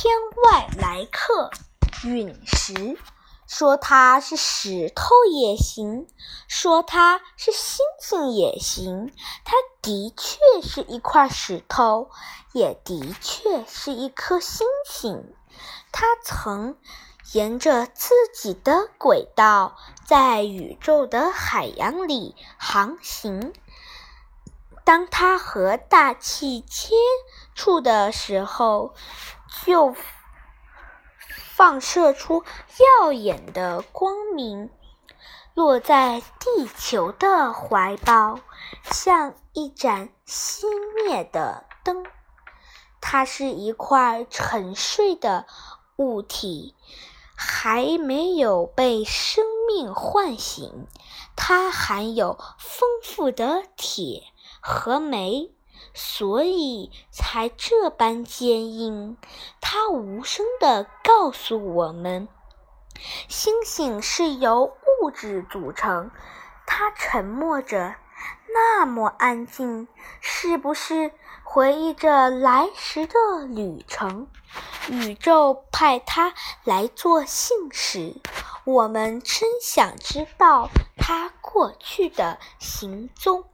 天外来客，陨石。说它是石头也行，说它是星星也行。它的确是一块石头，也的确是一颗星星。它曾沿着自己的轨道，在宇宙的海洋里航行。当它和大气接处的时候，就。放射出耀眼的光明，落在地球的怀抱，像一盏熄灭的灯。它是一块沉睡的物体，还没有被生命唤醒。它含有丰富的铁和煤。所以才这般坚硬。它无声地告诉我们：星星是由物质组成。它沉默着，那么安静，是不是回忆着来时的旅程？宇宙派它来做信使，我们真想知道它过去的行踪。